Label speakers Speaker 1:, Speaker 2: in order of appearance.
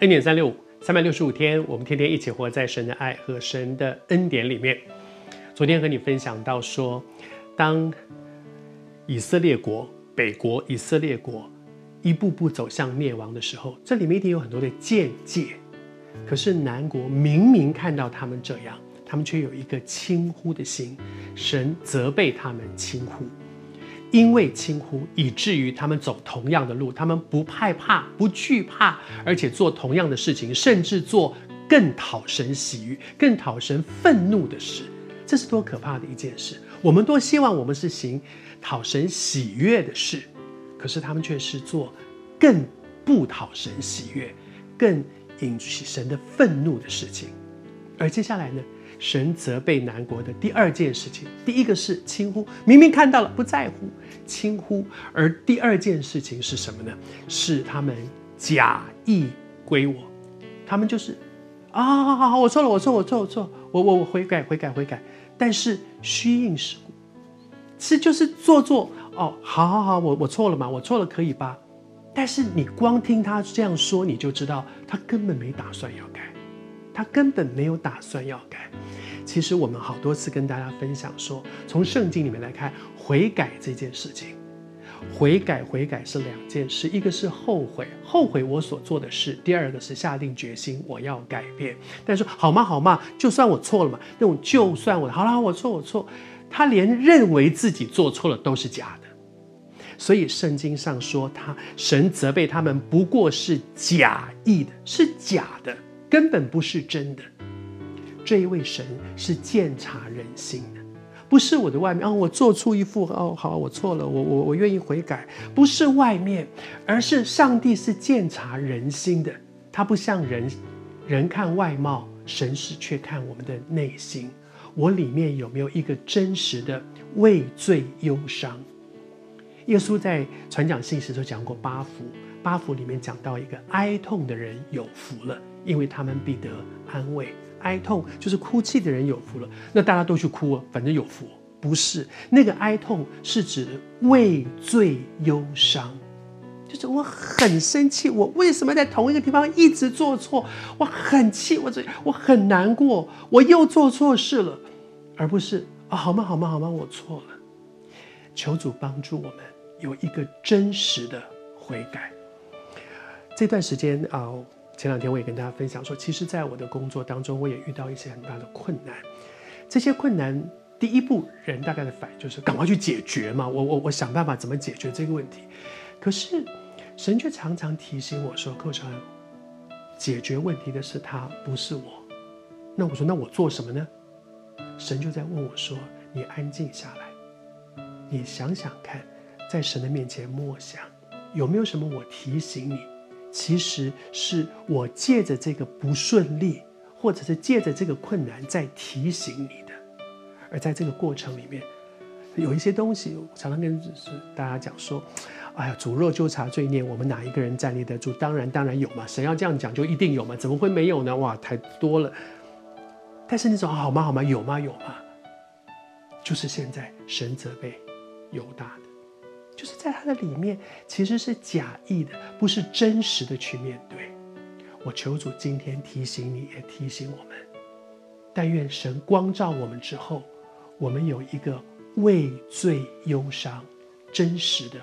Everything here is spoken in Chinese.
Speaker 1: 恩典三六五，三百六十五天，我们天天一起活在神的爱和神的恩典里面。昨天和你分享到说，当以色列国北国以色列国一步步走向灭亡的时候，这里面一定有很多的见解。可是南国明明看到他们这样，他们却有一个轻忽的心，神责备他们轻忽。因为轻忽，以至于他们走同样的路，他们不害怕，不惧怕，而且做同样的事情，甚至做更讨神喜悦、更讨神愤怒的事。这是多可怕的一件事！我们多希望我们是行讨神喜悦的事，可是他们却是做更不讨神喜悦、更引起神的愤怒的事情。而接下来呢？神责备南国的第二件事情，第一个是轻忽，明明看到了不在乎，轻忽；而第二件事情是什么呢？是他们假意归我，他们就是啊，好好好，我错了，我错，我错，我错，我我我悔改，悔改，悔改。但是虚应实故，是就是做做哦，好好好，我我错了嘛，我错了，可以吧？但是你光听他这样说，你就知道他根本没打算要改。他根本没有打算要改。其实我们好多次跟大家分享说，从圣经里面来看，悔改这件事情，悔改悔改是两件事，一个是后悔，后悔我所做的事；第二个是下定决心我要改变。但是好吗？好吗？就算我错了嘛，那种就算我好了，我错我错，他连认为自己做错了都是假的。所以圣经上说他，他神责备他们不过是假意的，是假的。根本不是真的，这一位神是鉴察人心的，不是我的外面哦，我做出一副哦，好，我错了，我我我愿意悔改，不是外面，而是上帝是鉴察人心的，他不像人，人看外貌，神是却看我们的内心，我里面有没有一个真实的畏罪忧伤？耶稣在传讲信时都讲过八福，八福里面讲到一个哀痛的人有福了。因为他们必得安慰，哀痛就是哭泣的人有福了。那大家都去哭啊，反正有福。不是那个哀痛，是指畏罪忧伤，就是我很生气，我为什么在同一个地方一直做错？我很气，我这我很难过，我又做错事了，而不是啊，好吗？好吗？好吗？我错了。求主帮助我们有一个真实的悔改。这段时间啊。前两天我也跟大家分享说，其实，在我的工作当中，我也遇到一些很大的困难。这些困难，第一步人大概的反应就是赶快去解决嘛，我我我想办法怎么解决这个问题。可是神却常常提醒我说：“寇长，解决问题的是他，不是我。”那我说：“那我做什么呢？”神就在问我说：“你安静下来，你想想看，在神的面前默想，有没有什么我提醒你？”其实是我借着这个不顺利，或者是借着这个困难，在提醒你的。而在这个过程里面，有一些东西，我常常跟大家讲说：“哎呀，主若纠察罪孽，我们哪一个人站立得住？当然，当然有嘛！神要这样讲，就一定有嘛？怎么会没有呢？哇，太多了。但是那种好吗？好吗？有吗？有吗？就是现在神责备犹大的。”就是在他的里面，其实是假意的，不是真实的去面对。我求主今天提醒你，也提醒我们，但愿神光照我们之后，我们有一个畏罪忧伤、真实的